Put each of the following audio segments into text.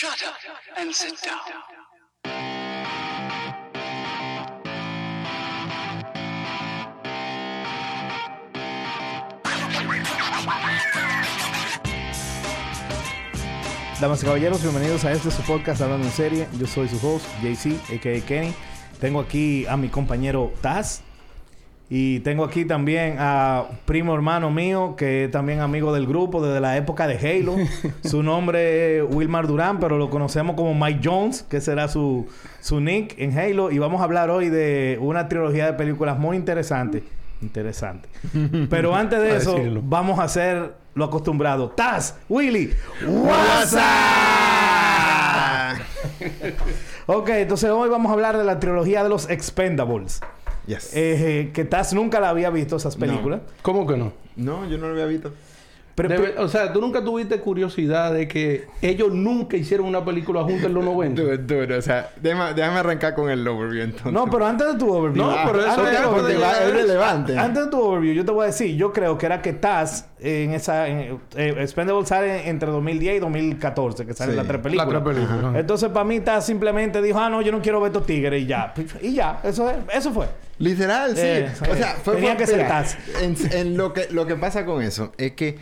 Shut up and sit down. Damas y caballeros, bienvenidos a este su podcast Hablando en Serie. Yo soy su host, JC, a.k.a. Kenny. Tengo aquí a mi compañero Taz. Y tengo aquí también a primo hermano mío, que es también amigo del grupo desde la época de Halo. su nombre es Wilmar Durán, pero lo conocemos como Mike Jones, que será su, su nick en Halo. Y vamos a hablar hoy de una trilogía de películas muy interesante. Interesante. Pero antes de eso, decirlo. vamos a hacer lo acostumbrado. Taz, Willy, WhatsApp. ok, entonces hoy vamos a hablar de la trilogía de los Expendables. Yes. Eh, que Taz nunca la había visto esas películas. ¿Cómo que no? no, yo no lo había visto. Pero, Debe- o sea, tú nunca tuviste curiosidad de que ellos nunca hicieron una película juntos en los 90. Duro, duro. O sea, déjame, déjame arrancar con el overview entonces. no, pero antes de tu overview. No, pero eso antes, ya de- va- es relevante. antes de tu overview, yo te voy a decir, yo creo que era que Taz en esa en, eh, Expendables sale entre 2010 y 2014, que salen Sí. las tres La películas. otra película. ajá. Entonces, para mí, Taz simplemente dijo, ah, no, yo no quiero ver estos tigres y ya. Y ya, eso, es- eso fue. Literal, sí. Eh, o sea, fue tenía que ser mira, Taz. En, en lo que lo que pasa con eso es que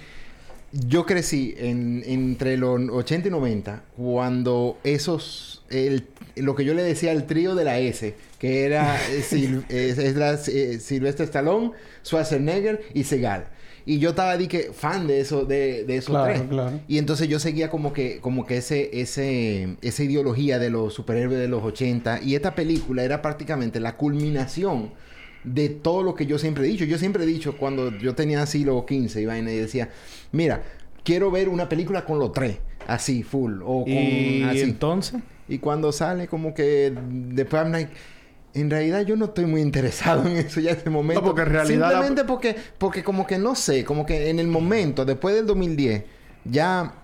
yo crecí en, entre los 80 y 90 cuando esos el, lo que yo le decía el trío de la S, que era eh, Sil- eh, es la- eh, Sylvester Stallone, Schwarzenegger y Segal. Y yo estaba que fan de eso de, de esos Claro, tres. claro. Y entonces yo seguía como que, como que ese, ese, esa ideología de los superhéroes de los 80. Y esta película era prácticamente la culminación de todo lo que yo siempre he dicho. Yo siempre he dicho cuando yo tenía así los 15 y vaina y decía, mira, quiero ver una película con los tres. Así, full. O con Y así. entonces... Y cuando sale como que después I'm like, en realidad yo no estoy muy interesado en eso ya en ese momento. No, porque en realidad la- Simplemente porque, porque como que no sé, como que en el momento, después del 2010, ya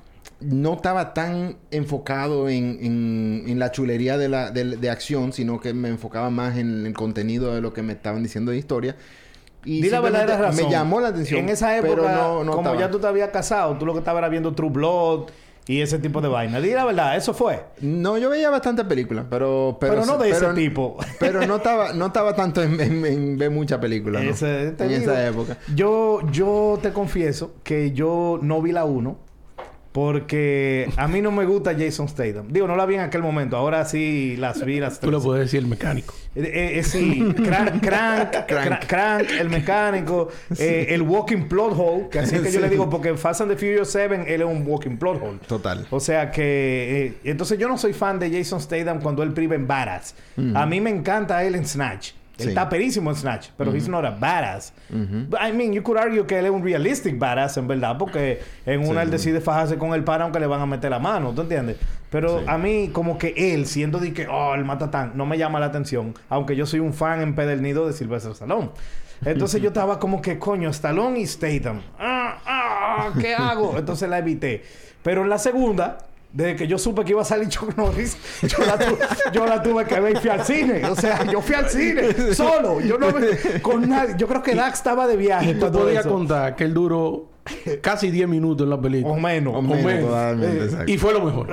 no estaba tan enfocado en, en, en la chulería de, la, de, de acción, sino que me enfocaba más en el contenido de lo que me estaban diciendo de historia. Y Di la verdadera razón. me llamó la atención. En esa pero época, no- no como estaba. ya tú te habías casado, tú lo que estabas era viendo True Blood y ese tipo de vaina. Di la verdad, eso fue. No, yo veía bastantes películas, pero... Pero, Pero no de ese tipo. Pero no estaba, no estaba tanto en, en- en ver muchas películas, ¿no? Ese- te en digo, esa época. Yo, yo te confieso que yo no vi la 1 porque a mí no me gusta Jason Statham. Digo, no la vi en aquel momento. Ahora sí las vi las Tú le tres. puedes decir el mecánico. Eh, eh, eh, sí, crank, crank, crank, crank, el mecánico, eh, el walking plot hole, que así es que yo Sí. le digo, porque en Fast and the Furious 7 él es un walking plot hole. Total. O sea que, eh, entonces yo no soy fan de Jason Statham cuando él priva en badass. A mí me encanta él en Snatch. Él Sí. está perísimo en Snatch, pero he's not a badass. But, I mean, you could argue que él es un realistic badass, en verdad, porque en una Sí. él decide fajarse con el pana aunque le van a meter la mano, ¿tú entiendes? Pero Sí. a mí, como que él, siendo de que, oh, el matatán, no me llama la atención, aunque yo soy un fan empedernido de Sylvester Stallone. Entonces yo estaba como que, coño, Stallone y Statham. Ah, ah, ¿qué hago? Entonces la evité. Pero en la segunda, desde que yo supe que iba a salir Chuck Norris, yo la, tu- yo la tuve que ver y fui al cine. O sea, yo fui al cine solo. Yo no me, con nadie. Yo creo que Dax estaba de viaje. Y tú podías eso. contar que él duró casi 10 minutos en la película. O menos. O o menos, Eh. Y fue lo mejor.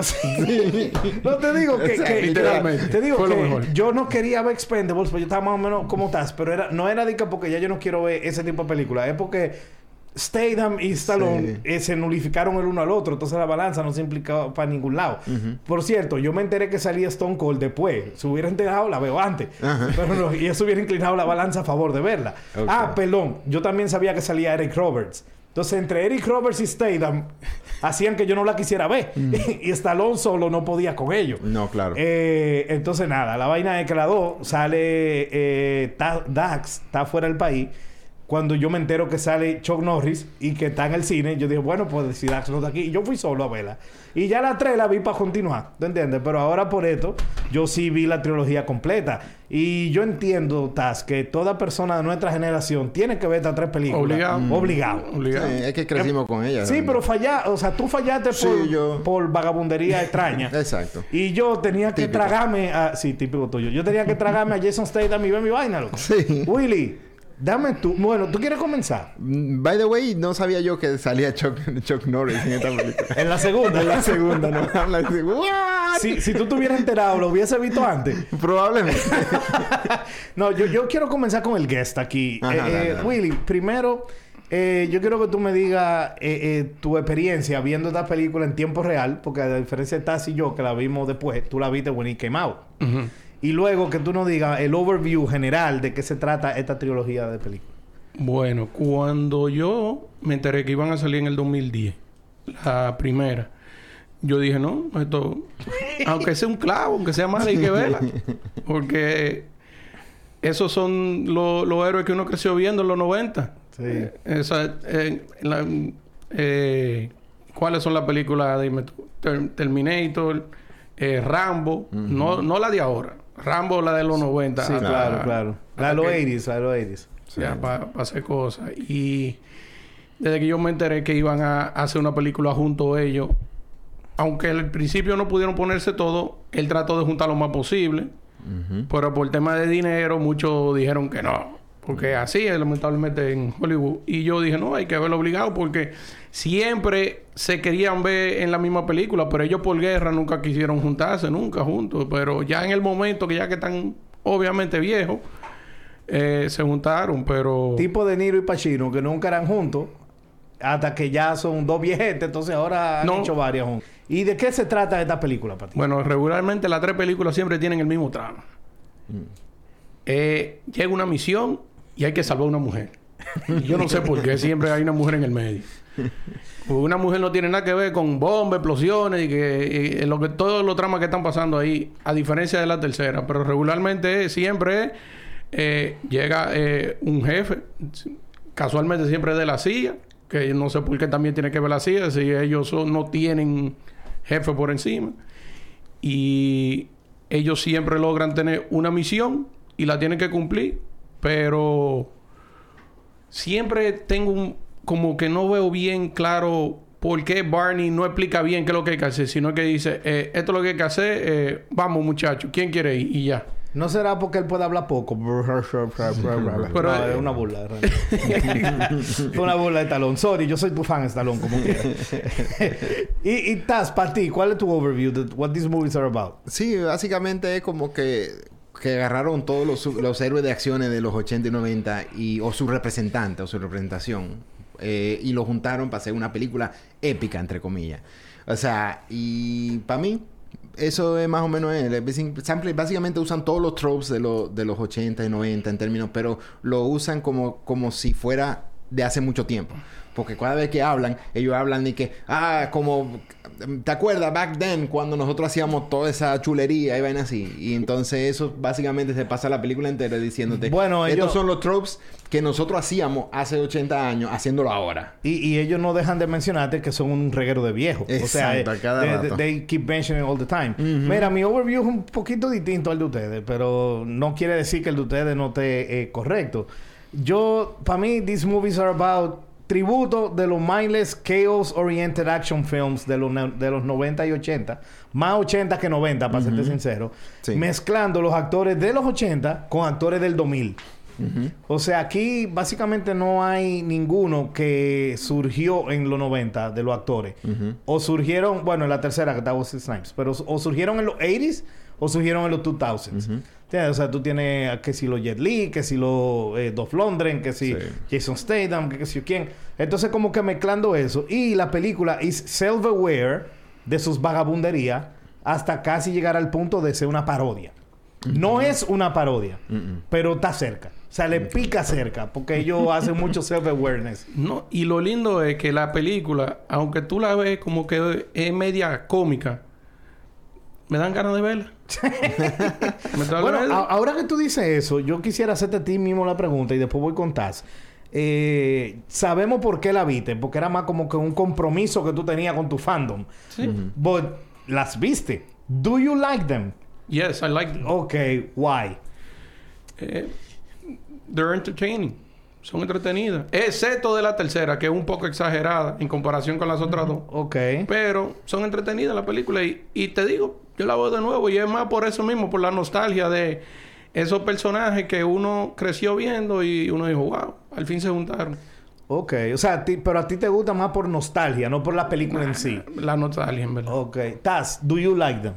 No te digo que, literalmente. te digo Fue lo que mejor. yo no quería ver Expendables, pero yo estaba más o menos como estás, pero era no era de que porque ya yo no quiero ver ese tipo de películas, es porque Statham y Stallone Sí. eh, se nulificaron el uno al otro, entonces la balanza no se implicaba para ningún lado. Por cierto, yo me enteré que salía Stone Cold después. Si hubiera enterado, la veo antes. Pero no, y eso hubiera inclinado la balanza a favor de verla. Ah, perdón, yo también sabía que salía Eric Roberts. Entonces, entre Eric Roberts y Statham, hacían que yo no la quisiera ver. y Stallone solo no podía con ellos. No, claro. Eh, entonces, nada, la vaina es que la dos sale eh, Ta- Dax, está fuera del país. Cuando yo me entero que sale Chuck Norris y que está en el cine, yo dije, bueno, pues si Dax no está aquí, y yo fui solo a verla. Y ya la tres la vi para continuar, ¿tú entiendes? Pero ahora por esto, yo sí vi la trilogía completa. Y yo entiendo, Taz, que toda persona de nuestra generación tiene que ver estas tres películas. Obligado. Obligado. Obligado. Sí, es que crecimos con ella. Sí, pero fallar, o sea, tú fallaste Sí, por, yo- por vagabundería extraña. Exacto. Y yo tenía que Típico. tragarme a... Sí, típico tuyo. Yo tenía que tragarme a Jason Statham y ver mi vaina, loco. Sí. Willy, Dame tú. Bueno, ¿tú quieres comenzar? Mm, By the way, no sabía yo que salía Chuck, Chuck Norris en esta película. En la segunda. En la segunda, ¿no? Habla así, "What?" si, si tú te hubieras enterado, lo hubiese visto antes. Probablemente. No, yo, yo quiero comenzar con el guest aquí. Ajá, Eh, dale, eh, dale. Willy, primero, eh, yo quiero que tú me digas eh, eh, tu experiencia viendo esta película en tiempo real, porque a diferencia de Taz y yo, que la vimos después, tú la viste when it came out. Y luego que tú nos digas el overview general de qué se trata esta trilogía de películas. Bueno, cuando yo me enteré que iban a salir en el 2010, la primera, yo dije, no, esto, aunque sea un clavo, aunque sea mala, hay que verla. Porque esos son lo- los héroes que uno creció viendo en los 90. Sí. Eh, esa, eh, la- eh, ¿Cuáles son las películas? Dime tú. Terminator, eh, Rambo, no, no la de ahora. Rambo, la de los 90. Sí, hasta- claro, claro. La de los que- 80s, la de los 80s. ya, para hacer cosas. Y desde que yo me enteré que iban a hacer una película junto a ellos, aunque al principio no pudieron ponerse todo, él trató de juntar lo más posible. Pero por tema de dinero, muchos dijeron que no. Porque así es lamentablemente en Hollywood. Y yo dije, no, hay que verlo obligado porque siempre se querían ver en la misma película, pero ellos por guerra nunca quisieron juntarse, nunca juntos. Pero ya en el momento que ya que están obviamente viejos, eh, se juntaron, pero... Tipo de Niro y Pacino, que nunca eran juntos, hasta que ya son dos viejetes, entonces ahora han No. hecho varias juntas. ¿Y de qué se trata esta película, para ti? Bueno, regularmente las tres películas siempre tienen el mismo trama. Eh, llega una misión y hay que salvar a una mujer. Yo no sé por qué siempre hay una mujer en el medio. Una mujer no tiene nada que ver con bombas, explosiones y que lo que todos los tramas que están pasando ahí, a diferencia de la tercera. Pero regularmente siempre eh, llega eh, un jefe, casualmente siempre de la CIA, que no sé por qué también tiene que ver la CIA, si ellos no tienen jefe por encima. Y ellos siempre logran tener una misión y la tienen que cumplir, pero siempre tengo un como que no veo bien claro por qué Barney no explica bien qué es lo que hay que hacer, sino que dice, eh, esto es lo que hay que hacer, eh, vamos muchachos, ¿quién quiere ir? Y ya. ¿No será porque él puede hablar poco? Pero, no, es una burla. Fue una burla de Talón. Sorry, yo soy tu fan de Talón, como quieras. y, y Taz, para ti, ¿cuál es tu overview de what these movies are about? Sí, básicamente es como que, que agarraron todos los, los héroes de acciones de los 80 y 90 y, o su representante o su representación eh, y lo juntaron para hacer una película épica, entre comillas. O sea, y para mí, eso es más o menos él. Básicamente usan todos los tropes de, los de los 80 y 90 en términos, pero lo usan como, como si fuera de hace mucho tiempo. Porque cada vez que hablan, ellos hablan de que, ah, como, ¿te acuerdas back then cuando nosotros hacíamos toda esa chulería y vaina así? Y entonces eso básicamente se pasa la película entera diciéndote, Bueno, estos ellos- son los tropes que nosotros hacíamos hace 80 años, haciéndolo ahora. Y, y ellos no dejan de mencionarte que son un reguero de viejos. o sea, eh, cada they, rato. they keep mentioning all the time. Mira, mi overview es un poquito distinto al de ustedes, pero no quiere decir que el de ustedes no esté eh, correcto. Yo, para mí, these movies are about tributo de los mindless, chaos-oriented action films de los, de los 90 y 80. Más 80 que 90, para serte sincero. Sí. Mezclando los actores de los 80 con actores del 2000. O sea, aquí básicamente no hay ninguno que surgió en los 90 de los actores. O surgieron, bueno, en la tercera que estaba Snipes, pero o surgieron en los 80s o surgieron en los 2000s. O sea, tú tienes que si los Jet Li, que si los eh, Dolph Lundgren, que si Sí. Jason Statham, que, que si quién. Entonces, como que mezclando eso. Y la película es self-aware de sus vagabunderías hasta casi llegar al punto de ser una parodia. No es una parodia, pero está cerca. O sea, le pica cerca, porque ellos hacen mucho self-awareness. No, y lo lindo es que la película, aunque tú la ves como que es media cómica, me dan ganas de verla. Bueno, ahora que tú dices eso, yo quisiera hacerte a ti mismo la pregunta y después voy con Taz. Eh, sabemos por qué la viste, porque era más como que un compromiso que tú tenías con tu fandom. Sí. But las viste. Do you like them? Yes, I like them. Ok, why? Eh, they're entertaining. Son entretenidas. Excepto de la tercera, que es un poco exagerada en comparación con las otras dos. Ok. Pero son entretenidas las películas. Y, y te digo, yo la veo de nuevo. Y es más por eso mismo, por la nostalgia de esos personajes que uno creció viendo y uno dijo, wow, al fin se juntaron. Ok. O sea, a ti- pero a ti te gusta más por nostalgia, no por la película en sí. La nostalgia, en verdad. Ok. Taz, do you like them?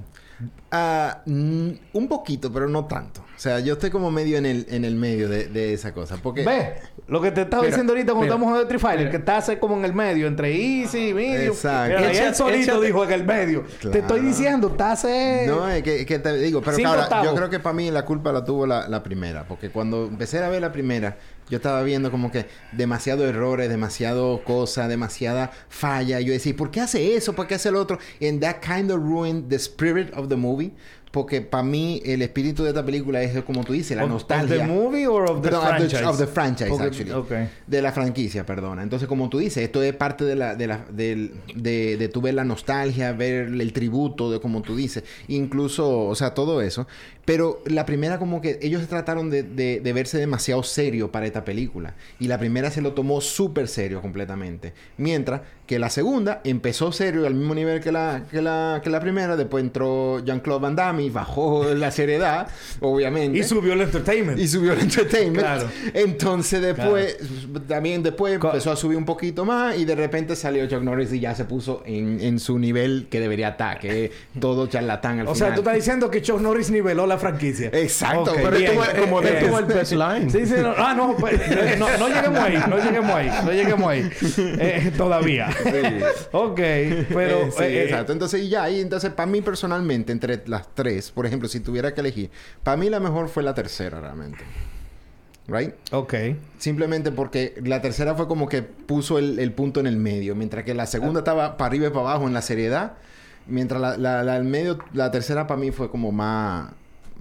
Ah, mm, un poquito, pero no tanto. O sea, yo estoy como medio en el, en el medio de, de esa cosa. Porque... Ve, lo que te estaba diciendo ahorita cuando estamos en el Trifighter, mira. que estás como en el medio, entre easy y medium. Exacto. Mira, y él solito échate- dijo en el medio. Te estoy diciendo, estás No, es que, que te digo, pero claro, yo creo que para mí la culpa la tuvo la, la primera, porque cuando empecé a ver la primera, yo estaba viendo como que demasiado errores, demasiado cosa, demasiada falla. Yo decía, ¿por qué hace eso? ¿Por qué hace el otro? And that kind of ruined the spirit of the movie. Porque para mí el espíritu de esta película es como tú dices, la Of- nostalgia. Of the movie or of the No, of the- franchise? of the franchise, Porque- actually. De la franquicia, perdona. Entonces, como tú dices, esto es parte de la, de la, del- de, de tú ver la nostalgia, ver el tributo de como tú dices. Incluso, o sea, todo eso. Pero la primera como que ellos trataron de, de- de verse demasiado serio para esta película. Y la primera se lo tomó súper serio completamente. Mientras que la segunda empezó serio al mismo nivel que la, que la, que la primera. Después entró Jean-Claude Van Damme y bajó la seriedad, obviamente. Y subió el entertainment. Y subió el entertainment. Claro. Entonces después, también después Co- empezó a subir un poquito más y de repente salió Chuck Norris y ya se puso en, en su nivel que debería estar, que todo charlatán al o final. sea, tú estás diciendo que Chuck Norris niveló la franquicia. Exacto, Ok, pero bien. esto es como Eh, de- eh, tuvo el best line. Sí, sí, no, ah, no, pues, eh, no, no lleguemos ahí, no lleguemos ahí, no lleguemos ahí. Eh, todavía. ok, pero... Eh, sí, eh, eh, exacto. Entonces, ya, y entonces, para mí personalmente, entre las tres, por ejemplo, si tuviera que elegir, para mí la mejor fue la tercera realmente. ¿Right? Ok. Simplemente porque la tercera fue como que puso el, el punto en el medio, mientras que la segunda estaba para arriba y para abajo en la seriedad, mientras la, la, medio, la tercera para mí fue como más,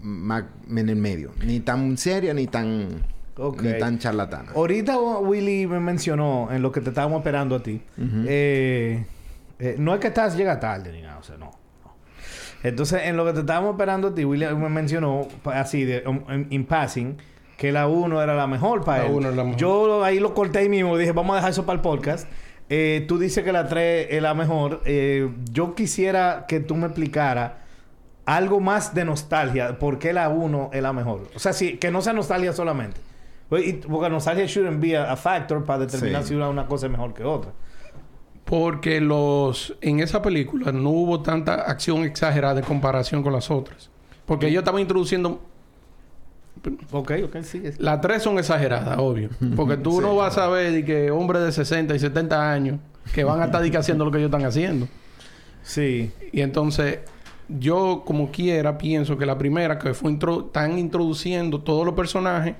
más en el medio, ni tan seria ni tan, Ok. ni tan charlatana. Ahorita Willy me mencionó en lo que te estábamos esperando a ti. eh, eh, no es que estás llega tarde ni nada, o sea, no. no. Entonces, en lo que te estábamos esperando a ti, Willy me mencionó así, de, um, in, in passing, que la 1 era la mejor para La él. uno era la mejor. Yo ahí lo corté ahí mismo, dije, vamos a dejar eso para el podcast. Eh, tú dices que la 3 es la mejor. Eh, yo quisiera que tú me explicaras algo más de nostalgia. ¿Por qué la 1 es la mejor? O sea, sí, que no sea nostalgia solamente. Pues, Porque nostalgia shouldn't be a, a factor para determinar Sí. si una, una cosa es mejor que otra. Porque los en esa película no hubo tanta acción exagerada en comparación con las otras. Porque ellos estaban introduciendo... Ok, ok, sí. es- Las tres son exageradas, obvio. Porque tú Sí. no vas a ver de que hombres de 60 y 70 años que van a estar de que haciendo lo que ellos están haciendo. Sí. Y entonces, yo como quiera pienso que la primera que fue intro están introduciendo todos los personajes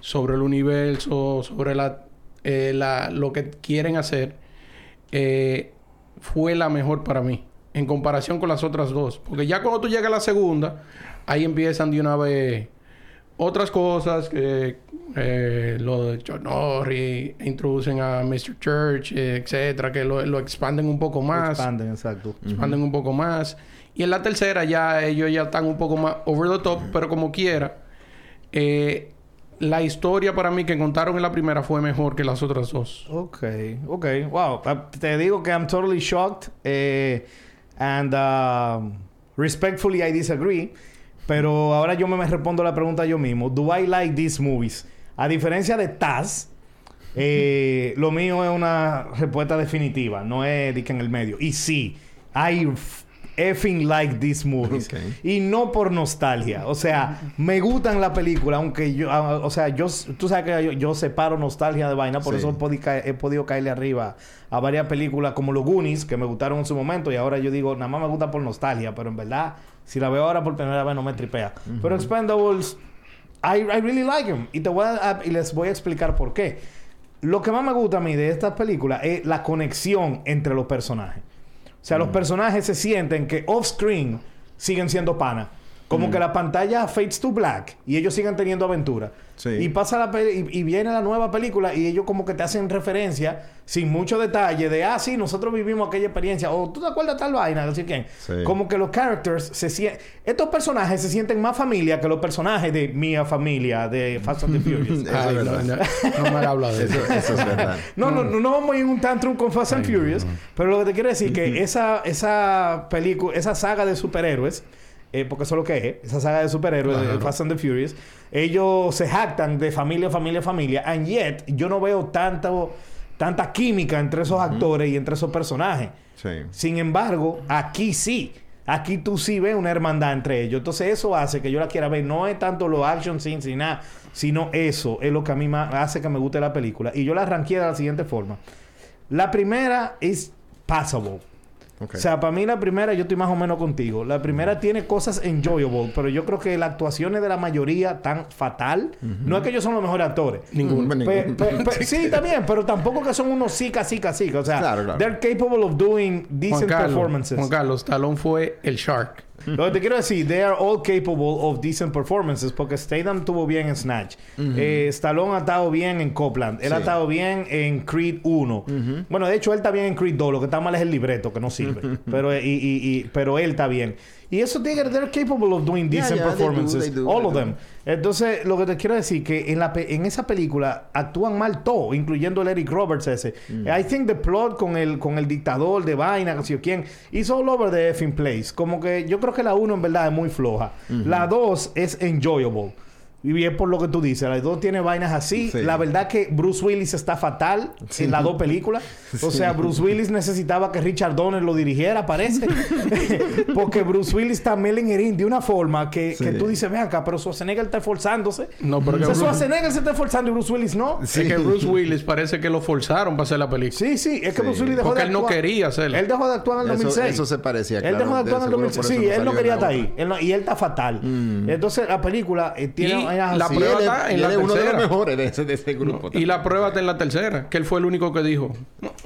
sobre el universo, sobre la, eh, la- lo que quieren hacer, eh, fue la mejor para mí. En comparación con las otras dos. Porque ya cuando tú llegas a la segunda, ahí empiezan de una vez otras cosas que eh, lo de John Norris, introducen a Mr. Church, etcétera, que lo, lo expanden un poco más Expanden, exacto. expanden un poco más. Y en la tercera ya ellos ya están un poco más over the top, pero como quiera, eh, la historia para mí que contaron en la primera fue mejor que las otras dos. Ok, ok. Wow. Ah, Te digo que I'm totally shocked. eh, and um, respectfully I disagree. Pero ahora yo me, respondo la pregunta yo mismo. Do I like these movies? A diferencia de Taz, eh, lo mío es una respuesta definitiva. No es en el medio. Y sí, I effing like these movies. Ok. Y no por nostalgia. O sea, me gustan la película, aunque yo... ah, o sea, yo... Tú sabes que yo, yo separo nostalgia de vaina. Por Sí. eso he podido caerle arriba a varias películas como Los Goonies, que me gustaron en su momento. Y ahora yo digo, nada más me gusta por nostalgia. Pero en verdad, si la veo ahora por primera vez, no me tripea. Pero Expendables... I, I really like them. Y, te voy a- y les voy a explicar por qué. Lo que más me gusta a mí de estas películas es la conexión entre los personajes. O sea, los personajes se sienten que off-screen siguen siendo pana. Como que la pantalla fades to black y ellos siguen teniendo aventura. Sí. Y pasa la pe- y, y viene la nueva película y ellos como que te hacen referencia sin mucho detalle de, ah, sí, nosotros vivimos aquella experiencia. O tú te acuerdas de tal vaina, no sé quién. Sí. Como que los characters se sienten... Estos personajes se sienten más familia que los personajes de Mia Familia, de Fast and the Furious. Eso Ay, es no, verdad. no, no me habla de eso. Eso, eso es verdad. No, no, no, no vamos a ir en un tantrum con Fast and Furious, pero lo que te quiero decir que esa, esa película, esa saga de superhéroes eh, porque eso es lo que es, esa saga de superhéroes, de Fast and the Furious, ellos se jactan de familia, familia, familia, and yet yo no veo tanto, tanta química entre esos actores y entre esos personajes. Sí. Sin embargo, aquí sí. Aquí tú sí ves una hermandad entre ellos. Entonces eso hace que yo la quiera ver. No es tanto los action scenes ni nada, sino eso es lo que a mí hace que me guste la película. Y yo la arranqué de la siguiente forma. La primera es passable. Ok. O sea, para mí la primera, yo estoy más o menos contigo. La primera tiene cosas enjoyable, pero yo creo que las actuaciones de la mayoría tan fatal. No es que ellos son los mejores actores. Ninguno. Pe- pe- pe- sí, también, pero tampoco que son unos sica, sica, sica. O sea, Claro, claro. they're capable of doing Juan decent Carlos, performances. Juan Carlos, Stallone fue el Shark. Lo que te quiero decir, they are all capable of decent performances porque Statham tuvo bien en Snatch. Eh, Stallone ha estado bien en Copland. Él ha estado bien en Creed 1. Bueno, de hecho, él está bien en Creed 2. Lo que está mal es el libreto, que no sirve. pero, eh, y, y- y- pero él está bien. Y esos tigres, they're capable of doing Yeah, decent yeah, they do, performances. they do, all of them. Entonces, lo que te quiero decir que en, la pe- en esa película actúan mal todo, incluyendo el Eric Roberts ese. I think the plot con el, con el dictador de vaina, no sé quién, is all over the effing place. Como que yo creo que la uno en verdad es muy floja. La dos es enjoyable. Y bien por lo que tú dices, la dos tiene vainas así. Sí. La verdad que Bruce Willis está fatal Sí. en las dos películas. O sea, Bruce Willis necesitaba que Richard Donner lo dirigiera, parece. Porque Bruce Willis está melingerín de una forma que, que tú dices, ven acá, pero Schwarzenegger está esforzándose. No, pero o que sea, Bruce- Schwarzenegger se está esforzando y Bruce Willis no. Sí. Es que Bruce Willis parece que lo forzaron para hacer la película. Sí, sí, es que Sí. Bruce Willis dejó Porque de él no actuar. quería hacerlo. Él dejó de actuar en el Eso- 2006. eso se parecía, Él claro. dejó de actuar en el seguro 2006. por eso Sí, no él no quería estar ahí. Él no- y él está fatal. Entonces, la película eh, tiene Y la prueba está en y la él es uno de los tercera. mejores de ese, de ese grupo. Y la prueba está en la tercera, que él fue el único que dijo.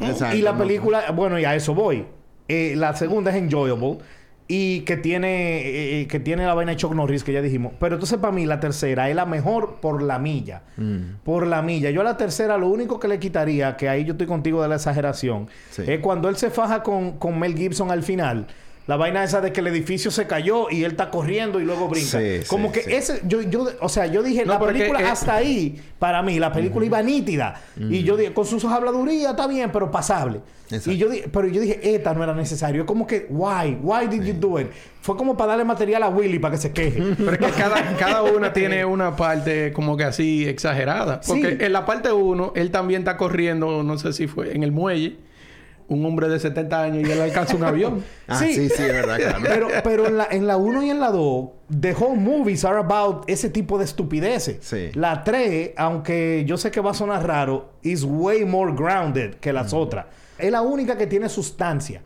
Exacto, Y la no. película, bueno, y a eso voy. Eh, la segunda es enjoyable y que tiene eh, que tiene la vaina de Chuck Norris que ya dijimos. Pero entonces para mí la tercera es la mejor por la milla. Mm. Por la milla. Yo a la tercera lo único que le quitaría, que ahí yo estoy contigo de la exageración, Sí. es cuando él se faja con, con Mel Gibson al final. La vaina esa de que el edificio se cayó y él está corriendo y luego brinca. Sí, Como sí, que sí. ese, yo, yo, o sea, yo dije, No, la película hasta ahí, para mí, la película iba nítida. Y yo dije, con sus habladurías está bien, pero pasable. Exacto. Y yo dije, pero yo dije, esta no era necesario. Es como que, why? Why did you do it? Fue como para darle material a Willy para que se queje. Pero es que cada, cada una tiene una parte como que así exagerada. Porque Sí. en la parte uno, él también está corriendo, no sé si fue en el muelle, un hombre de 70 años y él alcanza un avión. Ah, Sí. sí, sí, es verdad, claro. Pero, pero en la, en la 1 y en la 2, the whole movies are about ese tipo de estupideces. Sí. La 3, aunque yo sé que va a sonar raro, is way more grounded que las otras. Es la única que tiene sustancia.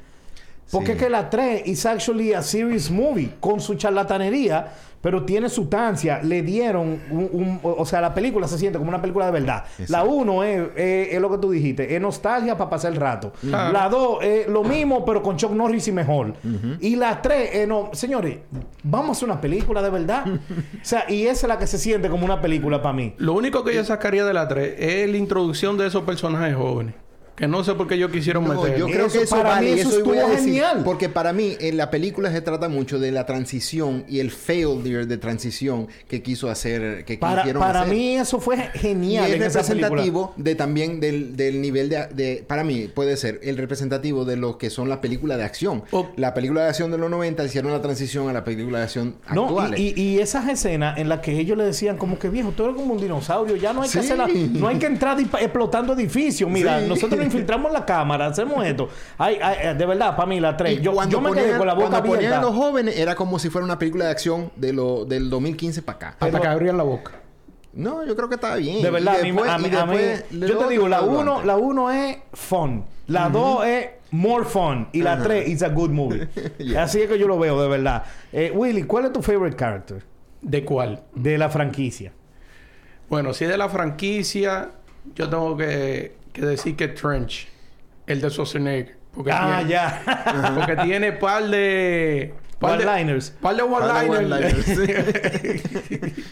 Porque Sí. es que la 3 is actually a serious movie con su charlatanería, pero tiene sustancia. Le dieron un, un- o sea, la película se siente como una película de verdad. La 1 es, es- es lo que tú dijiste, es nostalgia para pasar el rato. La 2 es lo mismo, pero con Chuck Norris y mejor. Y la 3, no, señores, vamos a hacer una película de verdad. o sea, y esa es la que se siente como una película para mí. Lo único que yo sacaría de la 3 es la introducción de esos personajes jóvenes. Que no sé por qué ellos quisieron No, meter. yo creo Eso que eso para vale, mí eso estuvo decir, genial. Porque para mí en la película se trata mucho de la transición y el failure de transición que quiso hacer, que Para, quisieron para hacer. mí eso fue y genial es en esa película. representativo de también del, del nivel de, de- para mí puede ser el representativo de lo que son las películas de acción. O- la película de acción de los 90 hicieron la transición a la película de acción No, actuales. y, y- y esas escenas en las que ellos le decían como que viejo, tú eres como un dinosaurio, ya no hay que Sí. hacerla, no hay que entrar explotando edificios. Mira, Sí. nosotros nos infiltramos la cámara, hacemos esto. Ay, ay, de verdad, para mí la 3. Y Yo, cuando yo me quedé ponían- con la boca cuando abierta. los jóvenes era como si fuera una película de acción de lo, del 2015 para acá. Hasta que abrían la boca. No, yo creo que estaba bien. De verdad, a mí- después- a mí- a yo te digo, la lo 1 aguanta. la uno es fun, la 2 es more fun y la 3 is a good movie. Yeah. Así es que yo lo veo, de verdad. Eh, Willy, ¿cuál es tu favorite character ¿De cuál? de la franquicia? Bueno, si es de la franquicia, yo tengo que, que decir que Trench, el de Schwarzenegger. Porque Ah, tiene, ya. Porque tiene par de... par de- One-liners. Par de one-liners. one-liners,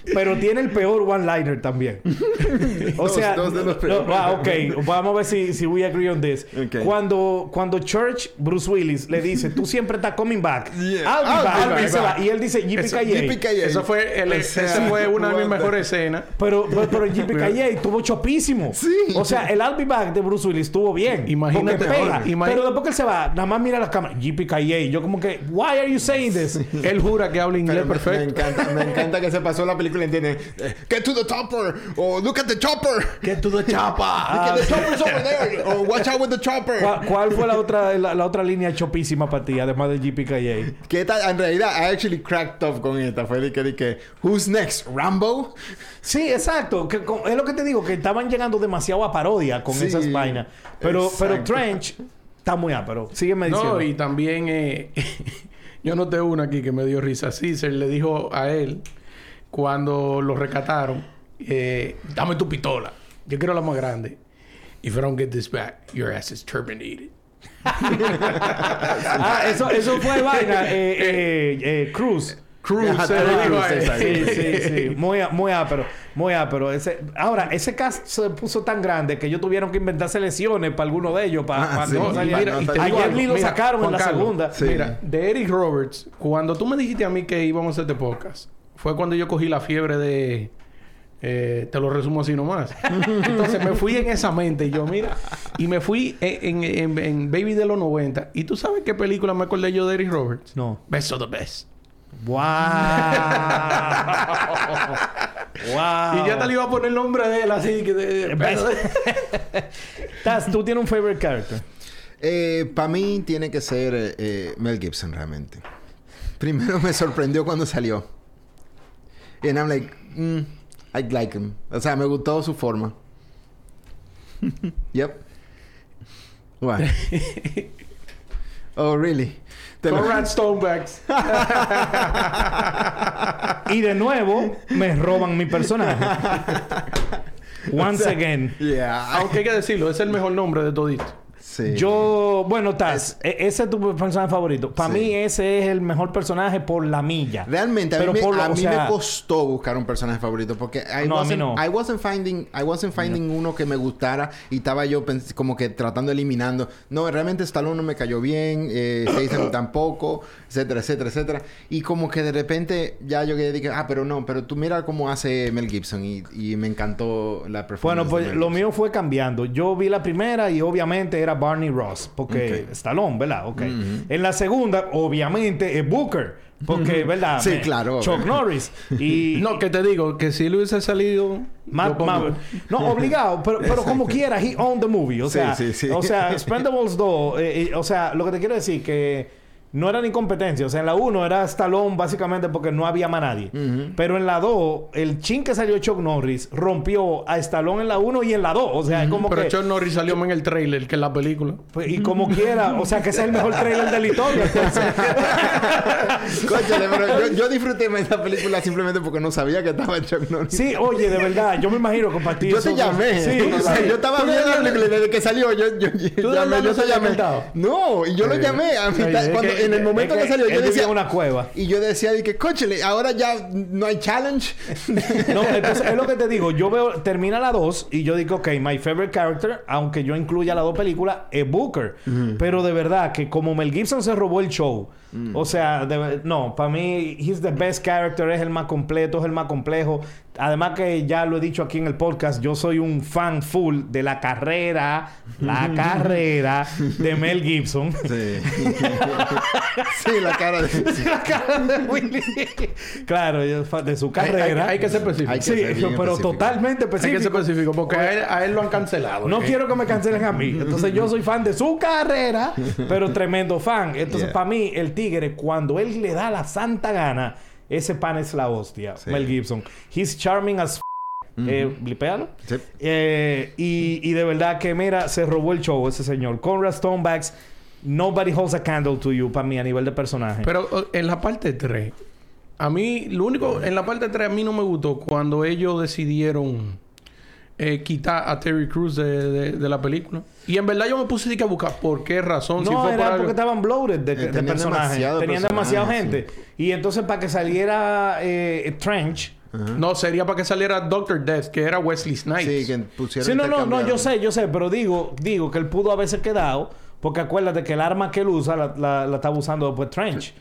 Pero tiene el peor one-liner también. o Dos- sea, dos de los no, peores. ah, ok, vamos a ver si, si we agree on this. Ok. Cuando, cuando Church, Bruce Willis, le dice, tú siempre estás coming back. Yeah. I'll be I'll back. be y, back. se va. y él dice, yippee Eso fue, el, O ese sea, fue una de mis mejores escenas. Pero, pero, pero el JPKJ tuvo chopísimo. Sí. O sea, el I'll be back de Bruce Willis estuvo bien. Imagínate pega. imagi- Pero después que él se va, nada más mira la cámara. JPKJ. Yo como que, why are you saying saying this? Él jura que habla inglés Pero me, perfecto. encanta, me encanta que se pasó la película y entiende. eh, Get to the chopper. O look at the chopper. Get to the chapa. Get the chopper's over there. O watch out with the chopper. ¿Cuál, cuál fue la otra, la, la otra línea chopísima para ti, además de GPKJ? ¿Qué tal? En realidad, I actually cracked up con esta. Fue de que, de que, who's next? ¿Rambo? Sí, exacto. Que, con- es lo que te digo, que estaban llegando demasiado a parodia con Sí, esas vainas. Pero, pero. Trench está muy ápero. Sígueme diciendo. No, y también eh, yo noté una aquí que me dio risa. Caesar le dijo a él cuando lo rescataron, eh, dame tu pistola. Yo quiero la más grande. If I don't get this back, your ass is terminated. Ah, eso, eso fue vaina. Eh, eh, eh, Cruz. Cruz Ajá. Sí, sí, sí. Muy, a- muy ápero. Muy ápero. Ese, ahora, ese cast se puso tan grande que ellos tuvieron que inventarse lesiones para alguno de ellos. Para, Ah, para sí. que no Y saliera. mira, y te a digo Jet algo. Li lo Mira, sacaron en la Carlos, segunda. Sí. Mira, de Eric Roberts, cuando tú me dijiste a mí que íbamos a hacer este podcast, fue cuando yo cogí la fiebre de... eh, te lo resumo así nomás. Entonces me fui en esa mente y yo, mira, y me fui en, en- en- en Baby de los 90. ¿Y tú sabes qué película me acordé yo de Eric Roberts? No. Best of the Best. ¡Wow! ¡Wow! Y ya te le iba a poner el nombre de él así que... de- Best- Taz, tú tienes un favorite character. Eh, Para mí tiene que ser eh, eh, Mel Gibson realmente. Primero me sorprendió cuando salió. And I'm like, mm, I like him. O sea, me gustó su forma. yep. What? oh, really? Conrad Stonebacks. Y de nuevo, me roban mi personaje. Once again. Yeah. Aunque hay que decirlo, es el mejor nombre de todito. Sí. Yo, bueno, Taz, e- ese es tu personaje favorito. Para Sí. mí, ese es el mejor personaje por la milla. Realmente a Pero mí, me, por lo- a mí sea- me costó buscar un personaje favorito porque I, No, a mí wasn't, no. I wasn't finding I wasn't finding uno que me gustara y estaba yo como que tratando eliminando. No, realmente Stallone no me cayó bien, eh, tampoco, etcétera, etcétera, etcétera. Y como que de repente ya yo que dije, ah, pero no, pero tú mira cómo hace Mel Gibson y, y me encantó la performance. Bueno, de pues Mel lo Gibson. mío fue cambiando. Yo vi la primera y obviamente era Barney Ross, porque Ok. Stallone, ¿verdad? Ok. En la segunda, obviamente, es Booker, porque, ¿verdad? Sí, claro, Chuck. Norris. Y. No, que te digo, que si él hubiese salido... No, obligado, pero, pero como quiera, he owned the movie. O Sí, sea, sí, sí. o sea, Expendables 2, eh, eh, o sea, lo que te quiero decir que no era ni competencia. O sea, en la 1 era Stallone básicamente porque no había más nadie. Pero en la 2, el chin que salió Chuck Norris rompió a Stallone en la 1 y en la 2. O sea, es como Pero que... Chuck Norris salió más en el trailer que en la película. pues, y como quiera, o sea, que es el mejor trailer de la historia. pero yo, yo disfruté más esta película simplemente porque no sabía que estaba Chuck Norris. sí, oye, de verdad, yo me imagino compartir Yo te llamé. Sí, O sea, sí. yo estaba ¿Tú viendo la película desde que salió. Yo, yo, yo ¿Tú de llamé, yo te llamé. No, y yo lo Sí. llamé a mitad, cuando, en el es momento que que, salió. Yo decía. una cueva. Y yo decía, de que, cóchale, ahora ya no hay challenge. No, entonces es lo que te digo. Yo veo, termina la 2 y yo digo, ok, my favorite character, aunque yo incluya las dos películas, es Booker. Pero de verdad que como Mel Gibson se robó el show, o sea, de- no, para mí, he's the best character, es el más completo, es el más complejo. Además que ya lo he dicho aquí en el podcast, yo soy un fan full de la carrera, la carrera de Mel Gibson. Sí. sí, la cara de. sí. la cara de Willy. Claro, de su Hay, hay- carrera. hay que ser específico. Hay que Sí, ser pero específico. totalmente Hay que específico. ser específico porque a él, a él lo han cancelado. No quiero que me cancelen a mí. Entonces yo soy fan de su carrera, pero tremendo fan. Entonces Yeah. para mí el tigre cuando él le da la santa gana, ese pan es la hostia. Sí. Mel Gibson. He's charming as f- eh, blipéalo. Sí. Eh, y, y de verdad que mira, se robó el show ese señor. Conrad Stonebacks, nobody holds a candle to you para mí a nivel de personaje. Pero en la parte 3, a mí, lo único, en la parte 3 a mí no me gustó cuando ellos decidieron eh, quitar a Terry Crews de, de- de la película. Y en verdad yo me puse a buscar por qué razón. No, si fue era por algo- porque estaban bloated de, de tenían personajes. demasiado Tenían demasiada sí. gente. Y entonces para que saliera eh, Trench... No, sería para que saliera Doctor Death, que era Wesley Snipes. Sí, que pusieron. Sí, no, no, no, yo sé, yo sé, pero digo, digo que él pudo haberse quedado, porque acuérdate que el arma que él usa la, la, la estaba usando después Trench.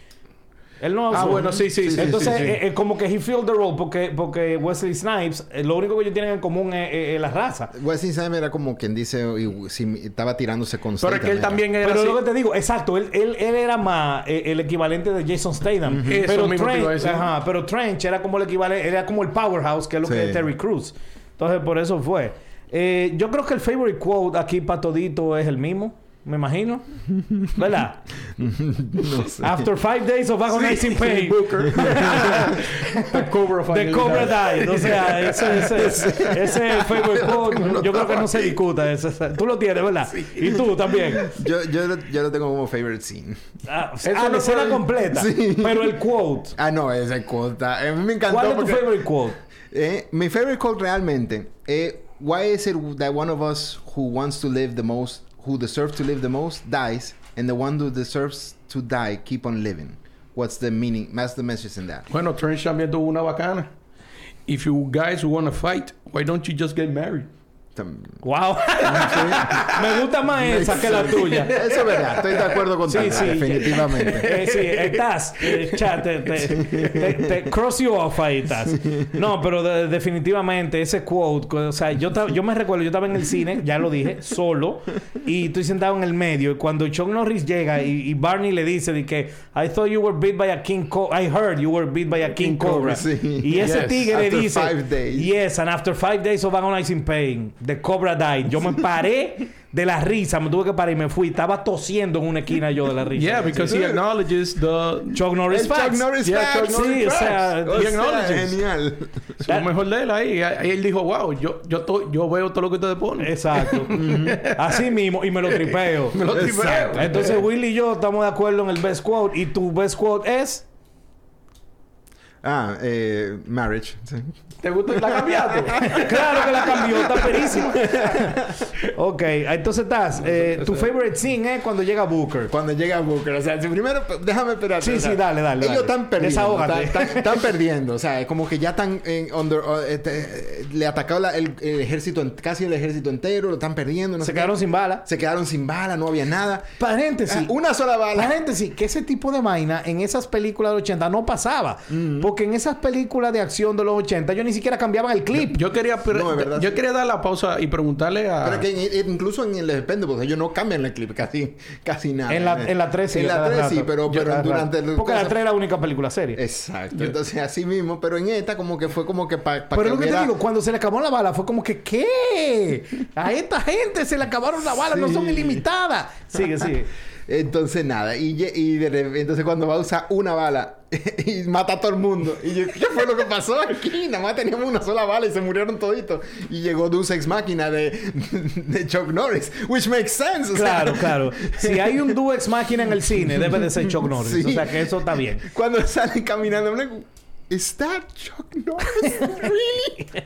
Él no Ah, bueno, sí, sí, sí, Entonces, sí, sí. eh, eh, como que he filled the role porque, porque Wesley Snipes, eh, lo único que ellos tienen en común es, es- es la raza. Wesley Snipes era como quien dice, y- si- estaba tirándose con Pero es que él también era Pero así. lo que te digo, exacto, él, él, él era más eh, el equivalente de Jason Statham. Pero, Trench, ajá, pero Trench era como el equivalente, era como el powerhouse, que es lo Sí. que es Terry Crews. Entonces, por eso fue. Eh, yo creo que el favorite quote aquí para todito es el mismo, me imagino. ¿Verdad? No sé. After five days of agonizing pain. The Cobra The Cobra died. O sea, ese, ese, ese es el favorite quote. Yo creo que no se discuta. ese- tú lo tienes, ¿verdad? Y tú también. Yo, yo, lo- yo lo tengo como favorite scene. Ah, ah, la no escena fue- completa. Sí. Pero el quote. Ah, no, ese quote. A mí me encantó ¿Cuál es tu porque... favorite quote? Eh, mi favorite quote realmente es Why is it that one of us who wants to live the most, who deserves to live the most, dies, and the one who deserves to die keep on living? What's the meaning? What's the message in that. Bueno, tuvo una bacana. If you guys want to fight, why don't you just get married? Wow. Me gusta más esa que la tuya. Eso es verdad. Estoy de acuerdo con Sí, sí. definitivamente. Eh, sí, estás. Eh, chat, te, te- te- te cross you off ahí estás. No, pero de- definitivamente ese quote, o sea, yo, me recuerdo, yo estaba en el cine, ya lo dije, solo, y estoy sentado en el medio, y cuando Chuck Norris llega y, y Barney le dice de que I thought you were beat by a king cobra, I heard you were beat by a king, King cobra. Y ese Yes, tigre after dice, five days. yes, and after five days of agonizing pain, the cobra died. Yo me paré de la risa, me tuve que parar y me fui, estaba tosiendo en una esquina yo de la risa. Yeah, because he acknowledges the Chuck Norris El Chuck facts. Norris Yeah, facts. Chuck Norris Sí, o facts. sea, O he sea, acknowledges. genial. Lo mejor de él ahí. Ahí él dijo, wow, yo, yo, to- yo veo todo lo que ustedes ponen. Exacto. Así mismo, y me lo tripeo. Me lo tripeo. Exacto. Entonces, Willy y yo estamos de acuerdo en el best quote. Y tu best quote es. Ah, eh, marriage. sí. ¿Te gusta? ¿La cambiaste? claro que la cambió, está perísimo. ok, entonces estás. eh, tu favorite scene es cuando llega Booker. Cuando llega Booker, o sea, si primero, déjame esperar. Sí, o sea, sí, dale, dale, Ellos dale. están perdiendo. Desahógate. Están, están- están perdiendo, o sea, es como que ya están en under, o, este, le atacó la- el, el ejército, en- casi el ejército entero, lo están perdiendo. no Se quedaron qué. sin bala. Se quedaron sin bala, no había nada. Paréntesis. Ah, una sola bala. Paréntesis, que ese tipo de vaina en esas películas de los 80 no pasaba. Porque en esas películas de acción de los 80 ellos ni siquiera cambiaban el clip. Yo quería, No, verdad, yo sí. quería dar la pausa y preguntarle a... Pero que en- incluso en el Expendables ellos no cambian el clip casi, casi nada. En la, en la 3 sí. En la cada 3 sí, pero, Yo pero durante... el- Porque la cosa- 3 era la única película seria. Exacto. Entonces, así mismo. Pero en esta como que fue como que para Pero lo que te digo, cuando se le acabó la bala fue como que, ¿qué? A esta gente se le acabaron las balas, no son Sí. ilimitadas. Sigue, sigue. Entonces, nada. Y, y de repente, entonces cuando va a usar una bala y mata a todo el mundo. Y yo, ¿qué fue lo que pasó aquí? Nada más teníamos una sola bala y se murieron toditos. Y llegó Deus Ex Máquina de, de Chuck Norris. Which makes sense. o sea, Claro, claro. Si hay un Duo Ex Máquina en el cine, debe de ser Chuck Norris. Sí. O sea que eso está bien. Cuando salen caminando, ¿Is that Chuck Norris? ¿Really?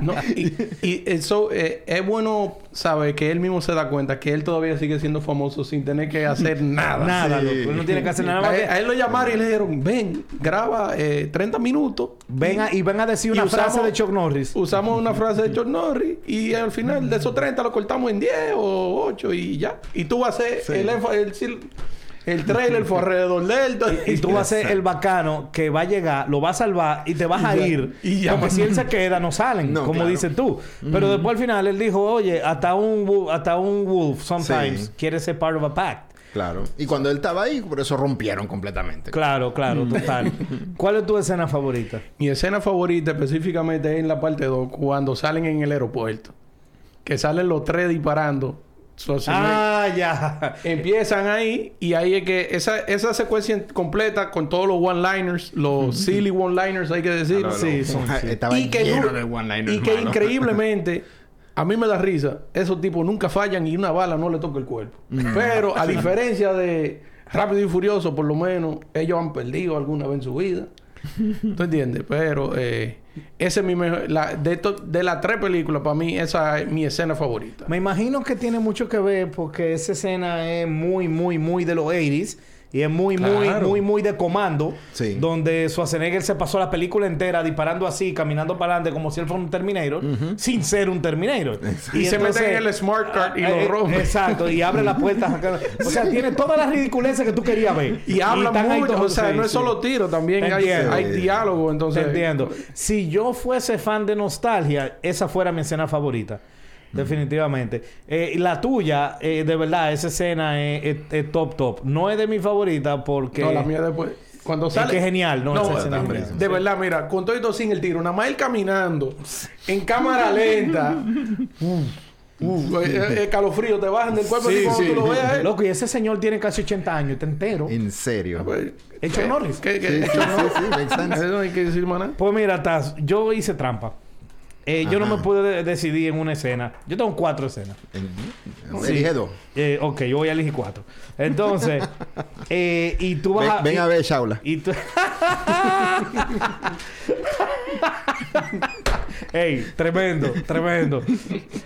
No, y, y eso eh, es bueno saber que él mismo se da cuenta que él todavía sigue siendo famoso sin tener que hacer nada. Nada, sí. loco. Él no tiene que hacer nada A más. él, que- a él lo llamaron y le dijeron, ven, graba eh, 30 minutos. Ven a- y ven a decir una usamos- frase de Chuck Norris. Usamos una frase de Chuck Norris y al final de esos 30 lo cortamos en 10 o 8 y ya. Y tú vas a hacer Sí. el, el, el, el trailer fue alrededor de él. Y tú vas a ser el bacano que va a llegar, lo va a salvar y te vas a ir. Y ya, porque si él se queda, no salen, No, como claro. dices tú. Pero después al final él dijo, oye, hasta un, hasta un wolf sometimes Sí. quiere ser part of a pact. Claro. Y cuando él estaba ahí, por eso rompieron completamente. Claro, claro, total. ¿Cuál es tu escena favorita? Mi escena favorita específicamente es en la parte 2, cuando salen en el aeropuerto. Que salen los tres disparando. Schwarzenegger. Ah, ya. Empiezan ahí y ahí es que esa, esa secuencia completa con todos los one-liners, los silly one-liners hay que decir. Sí, son- sí. Estaba y que, lleno de one-liners. y que increíblemente a mí me da risa. Esos tipos nunca fallan y una bala no le toca el cuerpo. Mm. Pero a diferencia de Rápido y Furioso, por lo menos ellos han perdido alguna vez en su vida. ¿Tú entiendes? Pero eh, ese es mi mejor... La, de, to- de las tres películas, para mí, esa es mi escena favorita. Me imagino que tiene mucho que ver porque esa escena es muy, muy, muy de los 80s. Y es muy, muy, Claro. muy, muy de comando. Sí. Donde Schwarzenegger se pasó la película entera disparando así, caminando para adelante como si él fuera un Terminator, sin ser un Terminator. Y se mete en el smart card y lo eh, rompe. Exacto, y abre la puerta. o sea, tiene todas las ridiculeces que tú querías ver. Y habla están ahí mucho. O sea, sí, no es solo tiro, también hay, diálogo. Te Entonces, entiendo. Si yo fuese fan de nostalgia, esa fuera mi escena favorita. Definitivamente. Eh, la tuya, eh, de verdad, esa escena es, es- es top, top. No es de mi favorita porque... No, la mía después. Cuando Es sale. que es genial, ¿no? Esa escena hombre, genial. de verdad, mira, con todo esto sin el tiro, nada más él caminando en cámara lenta. Uf, uf, eh, eh, escalofrío, te bajan del cuerpo Sí, y cuando sí. tú lo veas. eh, Loco, y ese señor tiene casi 80 años, está entero. En serio. pues, Hecho ¿qué- Norris. qué- qué- Sí, sí, hecho sí, Norris? sí, makes sense. Eso no hay que decir nada. Pues mira, Taz, yo hice trampa. Eh, yo no me pude de- decidir en una escena. Yo tengo cuatro escenas. En- Sí. Elige dos. Eh, ok, yo voy a elegir cuatro. Entonces, eh, y tú vas Ven, a... ven y- a ver, Shaula. Y tú... Ey, tremendo, tremendo.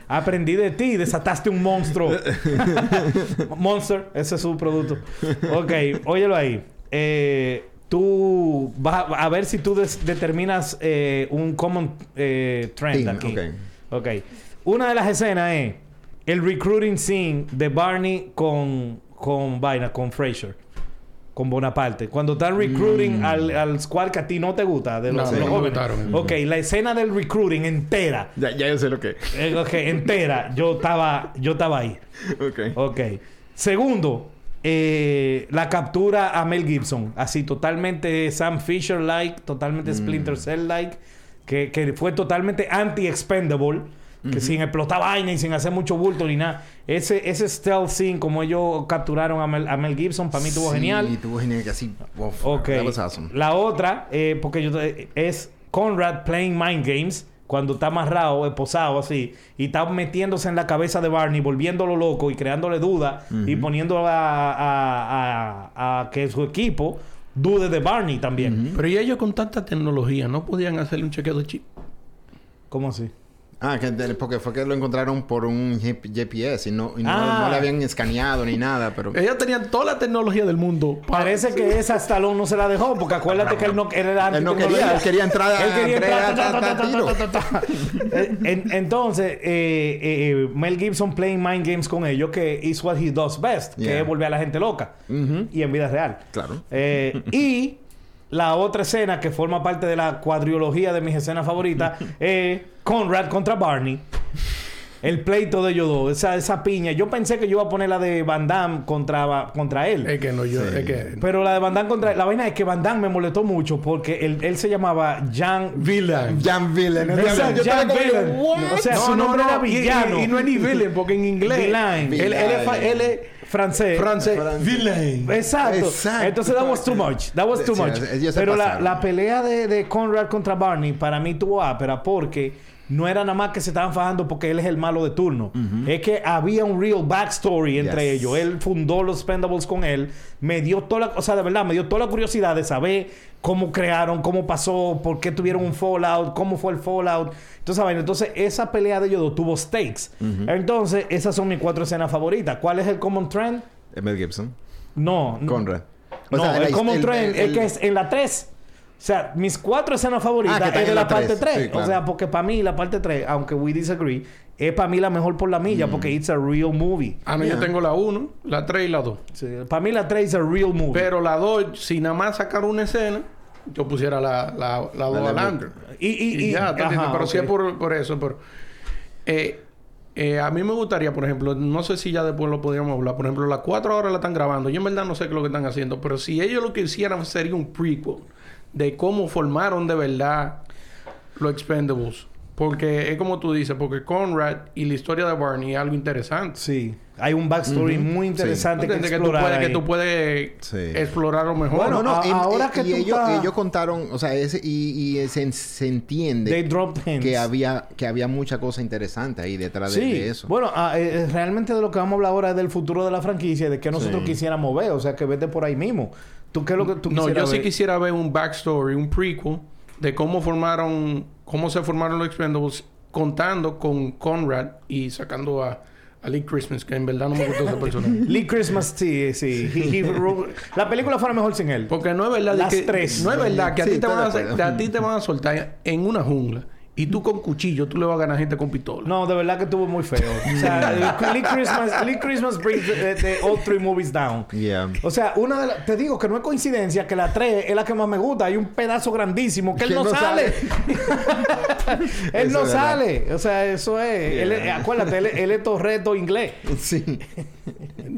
Aprendí de ti, desataste un monstruo. Monster, ese es su producto. Ok, óyelo ahí. Eh, tú vas a, a ver si tú des- determinas eh, un common eh, trend aquí. ok. ok. Una de las escenas es el recruiting scene de Barney con, con Vaina, con Fraser. Con Bonaparte. Cuando están recruiting al, al squad que a ti no te gusta, de los, No, de los jóvenes. gustaron. Ok, la escena del recruiting entera. Ya, ya yo sé lo que. eh, ok, entera. Yo estaba, yo estaba ahí. Ok. Ok. Segundo, eh, la captura a Mel Gibson. Así, totalmente Sam Fisher-like, totalmente Splinter Cell-like. Que, que fue totalmente anti-expendable. Que sin explotar vaina y sin hacer mucho bulto ni nada. Ese, ese stealth scene, como ellos capturaron a Mel, a Mel Gibson, para mí estuvo Sí, genial. estuvo genial que así. uf, Ok. that was awesome. La otra, eh, porque yo te- es Conrad playing mind games. Cuando está amarrado, esposado así, y está metiéndose en la cabeza de Barney, volviéndolo loco y creándole dudas y poniendo a, a- a- a que su equipo dude de Barney también. Pero y ellos con tanta tecnología no podían hacerle un chequeo de chip. ¿Cómo así? Ah, que de- porque fue que lo encontraron por un GPS y no, y no, Ah. no le habían escaneado ni nada, pero. Ellos tenían toda la tecnología del mundo. para- Parece que esa Stallone no se la dejó, porque acuérdate que él no él era Él no quería, él quería entrar a, Él quería entrar Entonces, eh, eh, eh, Mel Gibson playing mind games con ellos, que is what he does best, que es volver a la gente loca. Y en vida real. Claro. Eh, y la otra escena que forma parte de la cuadriología de mis escenas favoritas es Conrad contra Barney. El pleito de ellos dos, esa, esa piña. Yo pensé que yo iba a poner la de Van Damme contra, contra él. Es que no, yo... Sí. Es que... Pero la de Van Damme contra... La vaina es que Van Damme me molestó mucho porque él, él se llamaba Jan... Villain. Jan Villain. Esa, Yo estaba Jan. "What?" O sea, su nombre era y- y- villano. Y, no es ni villain, porque en inglés... Villain. Él, él es, él francés. francés. Villain. Exacto. Exacto. Entonces, that was too much. That was too Sí, much. Pero la, la pelea de, de Conrad contra Barney para mí tuvo ápera porque no era nada más que se estaban fajando porque él es el malo de turno. Es que había un real backstory entre Yes. ellos. Él fundó los Spendables con él. Me dio toda la... O sea, de verdad, me dio toda la curiosidad de saber cómo crearon, cómo pasó, por qué tuvieron un fallout, cómo fue el fallout. Entonces, ¿saben? Entonces, esa pelea de ellos dos tuvo stakes. Entonces, esas son mis cuatro escenas favoritas. ¿Cuál es el common trend? Mel Gibson. No. Conrad. O No, sea, el common el- trend el- es que es en la 3. O sea, mis cuatro escenas favoritas Ah, es de en la, la parte tres. 3. Sí, claro. O sea, porque para mí la parte 3, aunque we disagree, es para mí la mejor por la Mm. milla porque it's a real movie. Ah, no, yo tengo la 1, la 3 y la 2. para mí la 3 es a real movie. Pero la 2, si nada más sacar una escena, yo pusiera la 2 la, la dos La de adelante. y, y, Y, y- ya, ¿te ajá, entiendes? Pero ok. sí es por, por eso. Pero, eh, eh, a mí me gustaría, por ejemplo, no sé si ya después lo podríamos hablar. Por ejemplo, las cuatro horas la están grabando. Yo en verdad no sé qué es lo que están haciendo. Pero si ellos lo que hicieran sería un prequel de cómo formaron de verdad los Expendables. Porque es como tú dices, porque Conrad y la historia de Barney es algo interesante. Sí. Hay un backstory muy interesante que. Que tú explorar puedes, que tú puedes Sí. explorarlo mejor. Bueno, No, no, en- ahora que y tú ellos, estás- ellos contaron, o sea, ese, y, y se, se entiende They que había, que había mucha cosa interesante ahí detrás de, Sí, de eso. bueno, ah, eh, realmente de lo que vamos a hablar ahora es del futuro de la franquicia, de que nosotros Sí. quisiéramos ver, o sea, que vete por ahí mismo. ¿Tú qué es lo que tú no, yo sí quisiera ver un backstory, un prequel de cómo formaron, cómo se formaron los Expendables, contando con Conrad y sacando a, A Lee Christmas, que en verdad no me gustó ese personaje. Lee Christmas, sí, sí. He- he wrote- la película fuera mejor sin él. Porque no es verdad de Las que, tres. No es verdad que a, Sí, ti te van a, a ti te van a soltar en una jungla y tú con cuchillo tú le vas a ganar gente con pistola. No, de verdad que estuvo muy feo. O sea, Lee Christmas, Lee Christmas brings the, the all three movies down. Yeah. O sea, una de las... Te digo que no es coincidencia que la 3 es la que más me gusta. Hay un pedazo grandísimo que él no, no sale. él Eso no verdad. sale. O sea, eso es... él es- acuérdate, él, es- él es torreto inglés. Sí.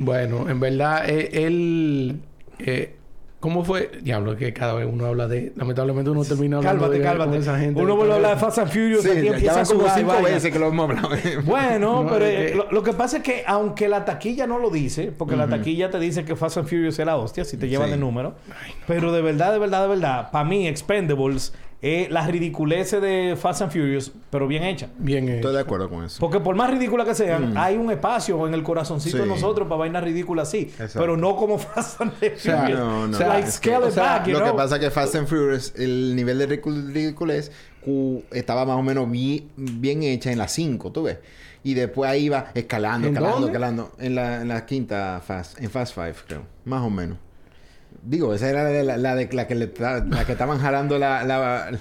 Bueno, en verdad, eh, él... eh, ¿Cómo fue? Diablo, es que cada vez uno habla de... Lamentablemente uno termina hablando Cálmate, de, cálmate. con esa gente. Uno vuelve a hablar de Fast and Furious Sí, aquí ya van como cinco veces que lo hemos hablado. Bueno, No, pero eh, que- lo, lo que pasa es que aunque la taquilla no lo dice, porque la taquilla te dice que Fast and Furious es la hostia, si te lleva Sí. de número, pero de verdad, de verdad, de verdad, para mí Expendables es la ridiculez de Fast and Furious, pero bien hecha. Bien Estoy hecho. de acuerdo con eso. Porque por más ridícula que sean, hay un espacio en el corazoncito Sí. de nosotros para vainas ridículas así. Exacto. Pero no como Fast and Furious. sea, No, no. like es que- scale o sea, back, you Lo que pasa es que Fast and Furious, el nivel de ridicu- ridiculez cu- estaba más o menos bi- bien hecha en la 5, ¿tú ves? Y después ahí iba escalando, ¿En escalando, escalando. En la, en la quinta Fast, en Fast 5, creo. Más o menos. Digo, esa era la, la de la que le la que estaban jalando la,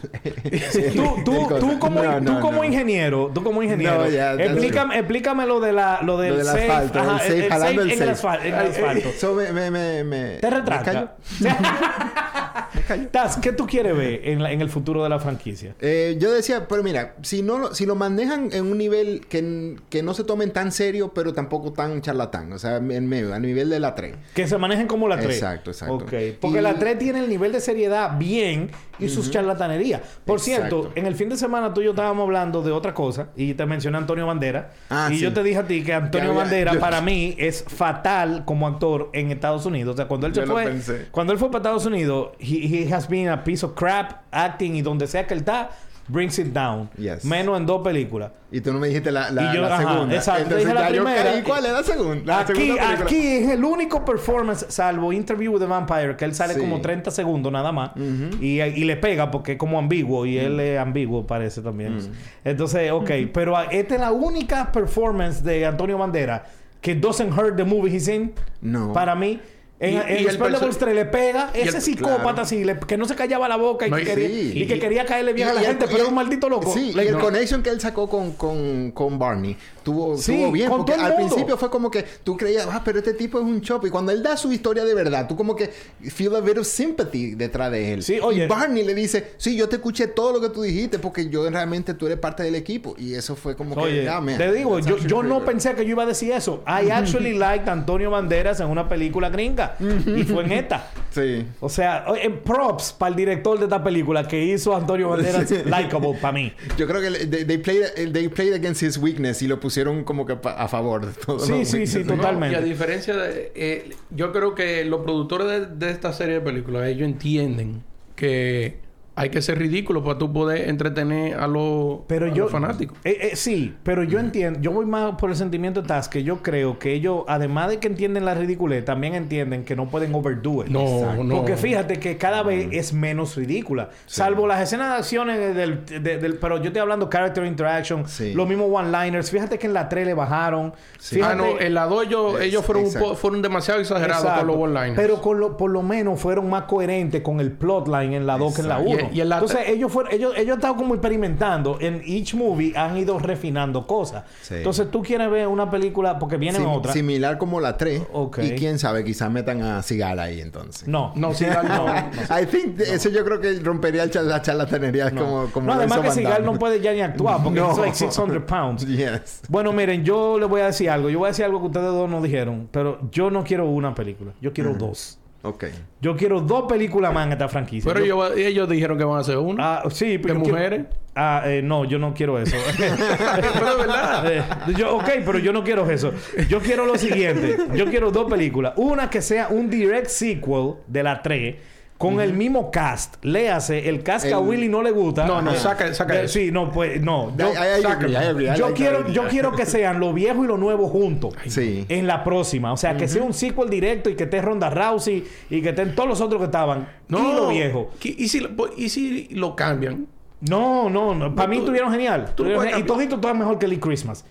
Tú, tú, tú como, No, no, tú como no. ingeniero, tú como ingeniero, explícame, explícame lo de la, lo del, Lo del safe, asfalto, el safe, jalando el en el safe. asfalto, en el Ay, asfalto. Eso me, me, me, Te. Taz, ¿qué tú quieres ver en, la- en el futuro de la franquicia? Eh, yo decía, pero mira, si no lo- si lo manejan en un nivel que, que no se tomen tan serio, pero tampoco tan charlatán, o sea, en medio, a nivel de la 3. Que se manejen como la 3. Exacto, exacto. Ok. Porque Y- la 3 tiene el nivel de seriedad bien y sus charlatanerías. Por cierto, en el fin de semana tú y yo estábamos hablando de otra cosa y te mencioné a Antonio Bandera. Ah, y sí. yo te dije a ti que Antonio había- Bandera yo- para mí es fatal como actor en Estados Unidos. O sea, cuando él se fue, pensé. cuando él fue para Estados Unidos, he, he has been a piece of crap acting y donde sea que él está, brings it down. Yes. Menos en dos películas. Y tú no me dijiste la, la, Y yo, la ajá, segunda. exacto. Entonces dije la yo primera. caí. ¿Cuál es la segunda? La Aquí, segunda aquí es el único performance, salvo Interview with the Vampire, que él sale Sí. como 30 segundos nada más. y, y le pega porque es como ambiguo. Y él es ambiguo, parece también. Entonces, ok. Pero esta es la única performance de Antonio Bandera que doesn't hurt the movie he's in. No. Para mí. En, Y- en y el Expendables perso- 3 le pega y el- ese psicópata claro. así, le- que no se callaba la boca y, No, que, y- quería, sí. que quería caerle bien a la gente, pero era un maldito loco. Sí, Le- y el no. connection que él sacó con, con, con Barney tuvo, Sí, bien. Porque al principio fue como que tú creías, ah, pero este tipo es un chop. Y cuando él da su historia de verdad, tú como que feel a bit of sympathy detrás de él. Sí, oye. Y Barney le dice, sí, yo te escuché todo lo que tú dijiste porque yo realmente tú eres parte del equipo. Y eso fue como que, Oye, ah, man, te digo, yo, yo no pensé que yo iba a decir eso. I actually liked Antonio Banderas en una película gringa. y fue en esta. Sí. O sea, oye, props para el director de esta película que hizo Antonio Banderas likable para mí. Yo creo que le- they, they played, they played against his weakness y lo pusieron como que pa- a favor de todo. Sí, sí, sí, No, totalmente. y a diferencia de... eh, yo creo que los productores de, de esta serie de películas, ellos entienden que hay que ser ridículo para tú poder entretener a los, Pero a yo... los fanáticos. Eh, eh, sí, pero yo entiendo... Yo voy más por el sentimiento de Taz, que yo creo que ellos, además de que entienden la ridiculez, también entienden que no pueden overdo it. No, Exacto. no. Porque fíjate que cada vez es menos ridícula. Salvo las escenas de acciones del, de- del- Pero yo estoy hablando character interaction. Sí. Los mismos one-liners. Fíjate que en la 3 le bajaron. Sí. Fíjate, Ah, no, en la 2 ellos, Es- ellos fueron, po- fueron demasiado exagerados Exacto. con los one-liners. Pero con lo, por lo menos fueron más coherentes con el plotline en la 2 que en la Exacto. 1. Y- y en la- Entonces ellos fueron, ellos, ellos han estado como experimentando. En each movie han ido refinando cosas. Sí. Entonces tú quieres ver una película porque vienen Sim- otras. Similar como la 3. Ok. Y quién sabe, quizás metan a Sigala ahí entonces. No. No, Seagal no. I think eso yo creo que rompería el la charlatanería como, como No, además que Damme. no puede ya ni actuar porque No. es like 600 pounds. Yes. Bueno, miren, yo les voy a decir algo. Yo voy a decir algo que ustedes dos no dijeron. Pero yo no quiero una película. Yo quiero dos. Ok. Yo quiero dos películas más en esta franquicia. Pero Yo- ellos, ellos dijeron que van a hacer uno. Ah, sí, pero ¿De quiero- mujeres? Ah, eh, no, yo no quiero eso. pero de verdad. Eh, yo, ok, pero yo no quiero eso. Yo quiero lo siguiente. Yo quiero dos películas. Una que sea un direct sequel de la 3 con el mismo cast. Léase, el cast que a El- Willy no le gusta. No, no, saca- saca Eh. Sí, no, pues no. Yo, I- I agree, I agree, I yo like quiero, yo que sean lo viejo y lo nuevo juntos. Sí. En la próxima. O sea, que sea un sequel directo y que esté Ronda Rousey y que estén todos los otros que estaban. No. Y lo viejo. ¿Qué- ¿Y si, lo- ¿Y si lo cambian? No, no, no. Para No, mí estuvieron genial. tú Tuvieron genial. Y todito todo mejor que Lee Christmas.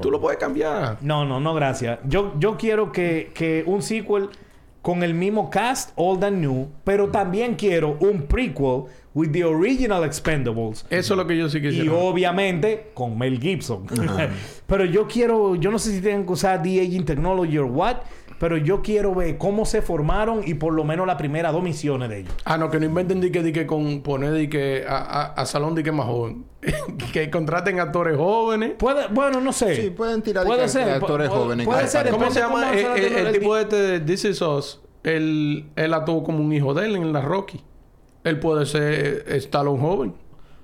Tú lo puedes cambiar. No, no, no, gracias. Yo, yo quiero que, que un sequel con el mismo cast, old and new, pero también quiero un prequel with the original Expendables. Eso es lo que yo sí Y quisiera. obviamente con Mel Gibson. pero yo quiero, yo no sé si tienen que usar de-aging technology or what, pero yo quiero ver cómo se formaron y por lo menos las primeras dos misiones de ellos. Ah, no, que no inventen di que, di que con poner di que a, a, a salón di que más joven. que contraten actores jóvenes. Puede, bueno, no sé. Sí, pueden tirar de Puede ser, de actores jóvenes. Puede Ah, ser. ¿Cómo se llama? cómo El, la el- el tecnología. tipo este de This Is Us. Él, él actuó como un hijo de él en la Rocky. Él puede ser eh, Stallone joven.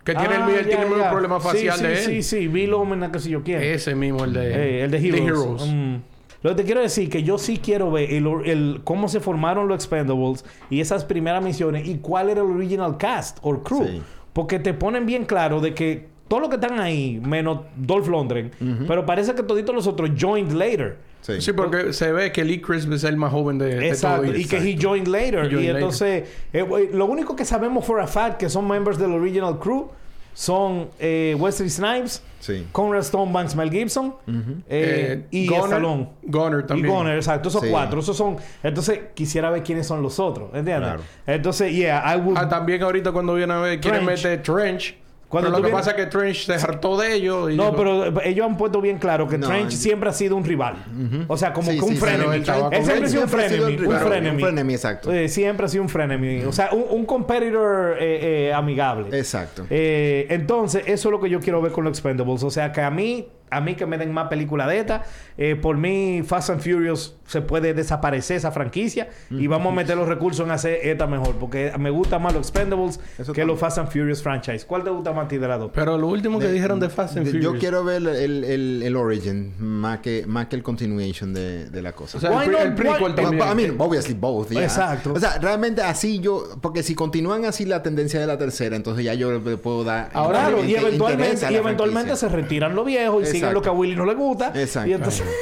Que tiene el, Ah, él tiene el mismo ya. problema Sí, facial sí, de él. Sí, sí, Bill Omen, que si yo quiero. Ese mismo, el de... Eh, el de Heroes. Mm. Lo que te quiero decir que yo sí quiero ver el, el- cómo se formaron los Expendables y esas primeras misiones y cuál era el original cast o crew. Sí. Porque te ponen bien claro de que todos los que están ahí, menos Dolph Lundgren, pero parece que toditos los otros joined later. Sí. Sí, porque se ve que Lee Crisp es el más joven de, de Exacto. todos. Y que he joined later. He joined y later. entonces, eh, lo único que sabemos for a fact que son members del original crew son eh, Wesley Snipes, Sí. Conrad Stone Banks, Mel Gibson eh, Eh, y Goner- Stallone. Goner también. Y Goner, exacto. Esos Sí. cuatro. Esos son... Entonces, quisiera ver quiénes son los otros. ¿Entiendes? Claro. Entonces, yeah, I would... Ah, también ahorita cuando viene a ver quieren Trench. meter Trench. Cuando pero lo que vienes- pasa es que Trench se hartó de ellos. y no, dijo- pero eh, ellos han puesto bien claro que No, Trench en- siempre ha sido un rival. O sea, como Sí, que un sí, frenemy. él Él, siempre ha sido un frenemy. Un frenemy. un frenemy, exacto. Eh, siempre ha sido un frenemy. O sea, un, un competitor eh, eh, amigable. Exacto. Eh, entonces, eso es lo que yo quiero ver con los Expendables. O sea, que a mí, a mí que me den más películas de esta. Eh, por mí, Fast and Furious se puede desaparecer esa franquicia y vamos a meter los recursos en hacer esta mejor. Porque me gusta más los Expendables Eso que también. los Fast and Furious franchise. ¿Cuál te gusta más a ti de dos? Pero lo último que dijeron de Fast and De- Furious. Yo quiero ver el, el, el origin más que, más que el continuation de, de la cosa. O sea, Why el, pre- not- el prequel why- también. I mean, obviously both. yeah. Exacto. O sea, realmente así yo... Porque si continúan así la tendencia de la tercera, entonces ya yo le puedo dar... Ahora, claro, y eventualmente, y la eventualmente se retiran los viejos y siguen Exacto. lo que a Willy no le gusta. Exacto. Y entonces...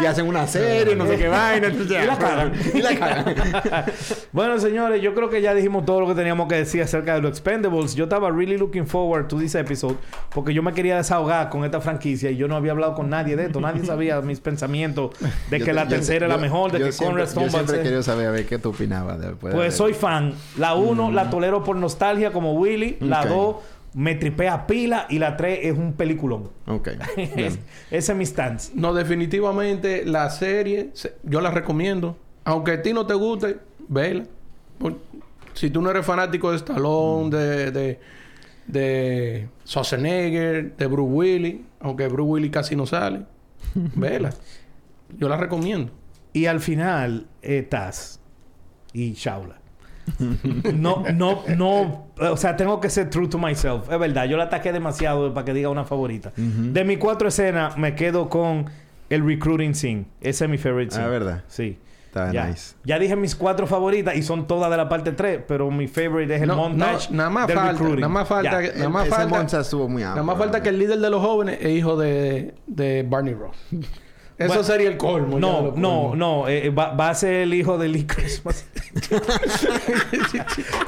Y hacen una serie, no sé qué vaina. Y la cagan. y la cagan. bueno, señores, yo creo que ya dijimos todo lo que teníamos que decir acerca de los Expendables. Yo estaba really looking forward to this episode porque yo me quería desahogar con esta franquicia y yo no había hablado con nadie de esto. Nadie sabía mis pensamientos de que la yo- tercera yo- era mejor, de que siempre- Conrad Stone Yo siempre querido saber a ver qué tú opinabas después de Pues soy fan. La uno la tolero por nostalgia como Willy. La Ok. dos me tripea pila y la tres es un peliculón. Ok. Bien. Ese es mi stance. No, definitivamente la serie, se- yo la recomiendo. Aunque a ti no te guste, vela. Por- si tú no eres fanático de Stallone, de, de, de Schwarzenegger, de Bruce Willis, aunque Bruce Willis casi no sale, vela. Yo la recomiendo. Y al final estás y Shaula. No, no, no. O sea, tengo que ser true to myself. Es verdad, yo la ataqué demasiado para que diga una favorita. De mis cuatro escenas, me quedo con el recruiting scene. Ese es mi favorite scene. Ah, ¿verdad? Sí. Está ya. nice. Ya dije mis cuatro favoritas y son todas de la parte 3, pero mi favorite es el No, montage. no, nada más del falta, recruiting. nada más falta, Ya. nada más Ese falta, estuvo muy nada amplio, más falta que el líder de los jóvenes es hijo de, de Barney Ross. Eso Bueno, sería el colmo. No, no, no. eh, va, va a ser el hijo de Lee Christmas.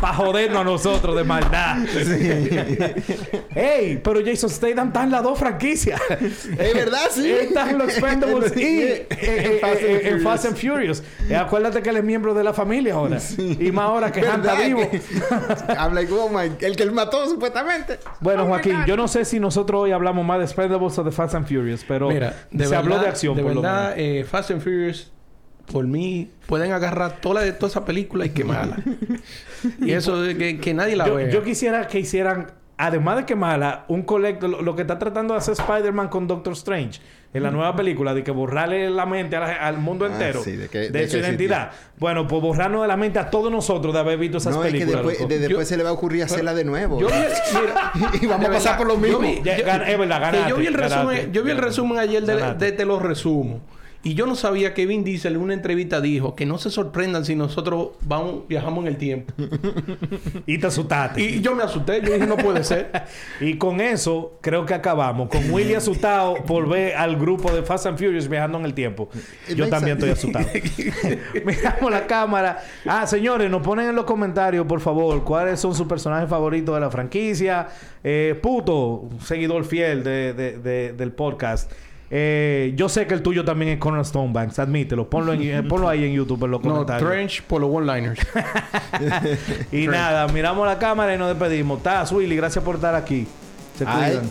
Para jodernos a nosotros de maldad. ¡Ey! Pero Jason Statham está en las dos franquicias. Es verdad, sí. Está en los Expendables y eh, eh, Fast and en Furious. Fast and Furious. Eh, acuérdate que él es miembro de la familia ahora. Y más ahora que Han está ¿Verdad? vivo. I'm like, oh. El que él mató, supuestamente. Bueno, Oh Joaquín, yo no sé si nosotros hoy hablamos más de Expendables o de Fast and Furious, pero Mira, de se verdad, habló de acción De verdad, eh, Fast and Furious, por mí, pueden agarrar toda, la- toda esa película y quemarla. y eso de que, que nadie la yo, vea. yo quisiera que hicieran, además de que mala, un colecto, lo, lo que está tratando de hacer Spider-Man con Doctor Strange en la nueva película, de que borrarle la mente a la- al mundo Ah, entero sí, de, de que- de su identidad. Bueno, pues borrarnos de la mente a todos nosotros de haber visto esas No, es que películas. después, loco. de- después se le va a ocurrir hacerla de nuevo. Yo vi, mira, y vamos a pasar verdad, por lo mismo. yo vi- Ya, yo- gan- es verdad, que ganaste, yo vi el resumen, ganaste, yo vi el ganaste, resumen ayer de, de Te lo resumo. Y yo no sabía que Vin Diesel en una entrevista dijo que no se sorprendan si nosotros vamos, viajamos en el tiempo. Y te asustaste. y yo me asusté, yo dije, no puede ser. Y con eso creo que acabamos. Con Willy asustado por ver al grupo de Fast and Furious viajando en el tiempo. Yo también estoy asustado. Miramos la cámara. Ah, señores, nos ponen en los comentarios, por favor, cuáles son sus personajes favoritos de la franquicia. Eh, puto, un seguidor fiel de- de- de- del podcast. Eh, yo sé que el tuyo también es Conor Stonebanks, admítelo. Ponlo, en- eh, ponlo ahí en YouTube en los No, comentarios. Trench por los one-liners. y nada, miramos la cámara y nos despedimos. Taz, Willy, gracias por estar aquí. Se Ay, cuidan.